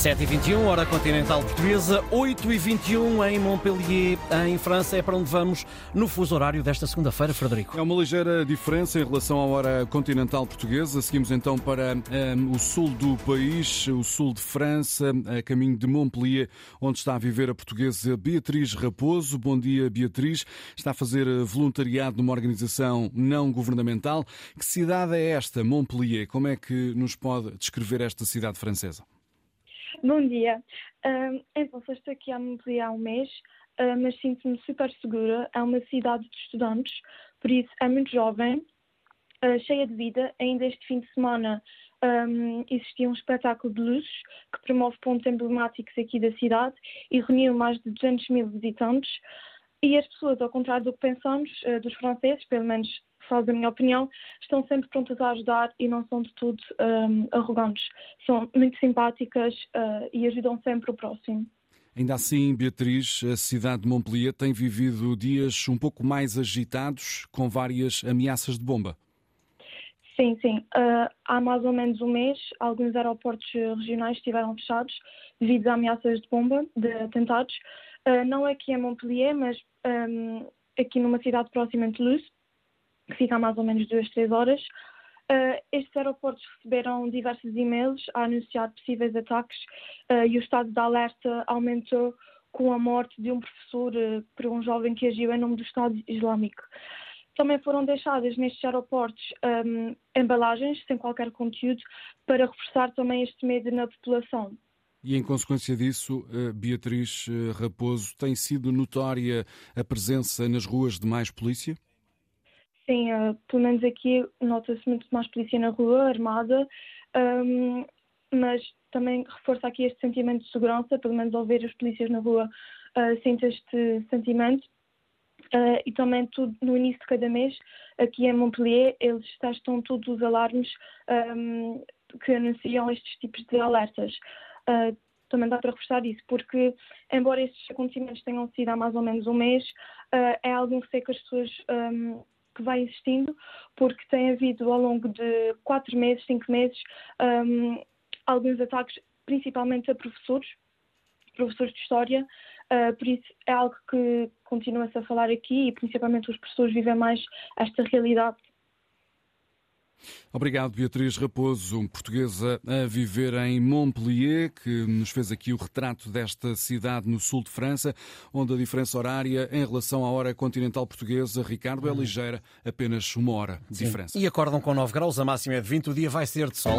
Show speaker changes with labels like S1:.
S1: 7h21, hora continental portuguesa, 8h21 em Montpellier, em França. É para onde vamos no fuso horário desta segunda-feira, Frederico.
S2: É uma ligeira diferença em relação à hora continental portuguesa. Seguimos então para um, o sul do país, o sul de França, a caminho de Montpellier, onde está a viver a portuguesa Beatriz Raposo. Bom dia, Beatriz. Está a fazer voluntariado numa organização não governamental. Que cidade é esta, Montpellier? Como é que nos pode descrever esta cidade francesa?
S3: Bom dia. Uh, então, só estou aqui há há um mês, uh, mas sinto-me super segura. É uma cidade de estudantes, por isso é muito jovem, uh, cheia de vida. Ainda este fim de semana um, existia um espetáculo de luzes que promove pontos emblemáticos aqui da cidade e reuniu mais de 200 mil visitantes. E as pessoas, ao contrário do que pensamos, dos franceses, pelo menos falo da minha opinião, estão sempre prontas a ajudar e não são de tudo um, arrogantes. São muito simpáticas uh, e ajudam sempre o próximo.
S2: Ainda assim, Beatriz, a cidade de Montpellier tem vivido dias um pouco mais agitados, com várias ameaças de bomba.
S3: Sim, sim. Uh, há mais ou menos um mês, alguns aeroportos regionais estiveram fechados devido a ameaças de bomba, de atentados. Uh, não aqui em Montpellier, mas um, aqui numa cidade próxima de Toulouse, que fica a mais ou menos duas, três horas. Uh, estes aeroportos receberam diversos e-mails a anunciar possíveis ataques uh, e o estado de alerta aumentou com a morte de um professor uh, por um jovem que agiu em nome do Estado Islâmico. Também foram deixadas nestes aeroportos um, embalagens sem qualquer conteúdo para reforçar também este medo na população.
S2: E em consequência disso, Beatriz Raposo, tem sido notória a presença nas ruas de mais polícia?
S3: Sim, uh, pelo menos aqui nota-se muito mais polícia na rua, armada, um, mas também reforça aqui este sentimento de segurança, pelo menos ao ver as polícias na rua, uh, sente este sentimento. Uh, e também tudo no início de cada mês, aqui em Montpellier, eles testam todos os alarmes um, que anunciam estes tipos de alertas. Uh, também dá para reforçar isso, porque embora estes acontecimentos tenham sido há mais ou menos um mês, uh, é algum receio que as pessoas um, que vai existindo, porque tem havido ao longo de quatro meses, cinco meses, um, alguns ataques, principalmente a professores, professores de História, uh, por isso é algo que continua-se a falar aqui e principalmente os professores vivem mais esta realidade
S2: Obrigado, Beatriz Raposo, portuguesa a viver em Montpellier, que nos fez aqui o retrato desta cidade no sul de França, onde a diferença horária em relação à hora continental portuguesa, Ricardo, é ligeira, apenas uma hora de diferença.
S1: E acordam com 9 graus, a máxima é de 20, o dia vai ser de sol.